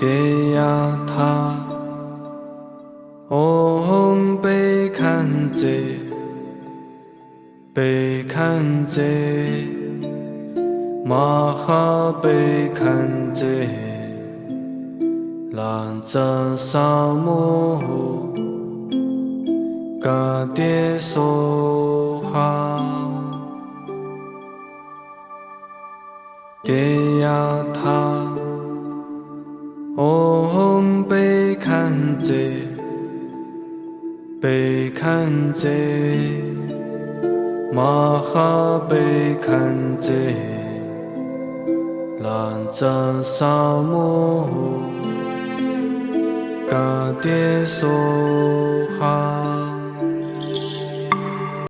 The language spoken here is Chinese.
叠呀他，嗡贝堪杰，贝堪杰，玛哈贝堪杰，兰扎萨摩，嘎迭梭哈，叠呀他。嗡贝堪则，贝堪则，玛哈贝堪杰，兰扎萨摩，嘎迭梭哈。